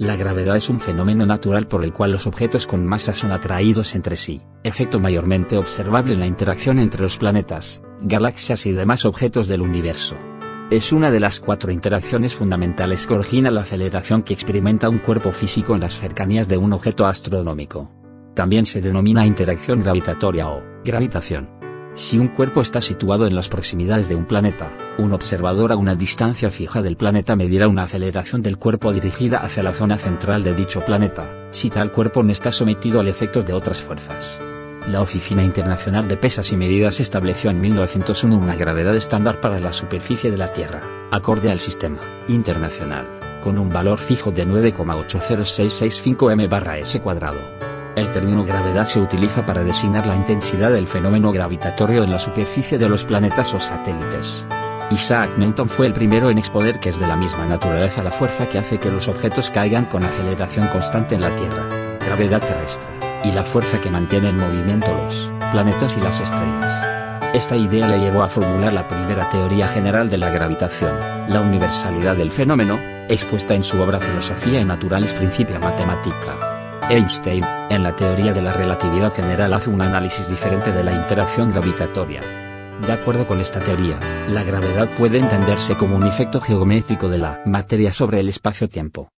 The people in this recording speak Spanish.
La gravedad es un fenómeno natural por el cual los objetos con masa son atraídos entre sí, efecto mayormente observable en la interacción entre los planetas, galaxias y demás objetos del universo. Es una de las cuatro interacciones fundamentales que origina la aceleración que experimenta un cuerpo físico en las cercanías de un objeto astronómico. También se denomina interacción gravitatoria o gravitación. Si un cuerpo está situado en las proximidades de un planeta, un observador a una distancia fija del planeta medirá una aceleración del cuerpo dirigida hacia la zona central de dicho planeta, si tal cuerpo no está sometido al efecto de otras fuerzas. La Oficina Internacional de Pesas y Medidas estableció en 1901 una gravedad estándar para la superficie de la Tierra, acorde al sistema internacional, con un valor fijo de 9,80665 m/s cuadrado. El término gravedad se utiliza para designar la intensidad del fenómeno gravitatorio en la superficie de los planetas o satélites. Isaac Newton fue el primero en exponer que es de la misma naturaleza la fuerza que hace que los objetos caigan con aceleración constante en la Tierra, gravedad terrestre, y la fuerza que mantiene en movimiento los planetas y las estrellas. Esta idea le llevó a formular la primera teoría general de la gravitación, la universalidad del fenómeno, expuesta en su obra Filosofía y Naturales Principia Matemática. Einstein, en la teoría de la relatividad general hace un análisis diferente de la interacción gravitatoria. De acuerdo con esta teoría, la gravedad puede entenderse como un efecto geométrico de la materia sobre el espacio-tiempo.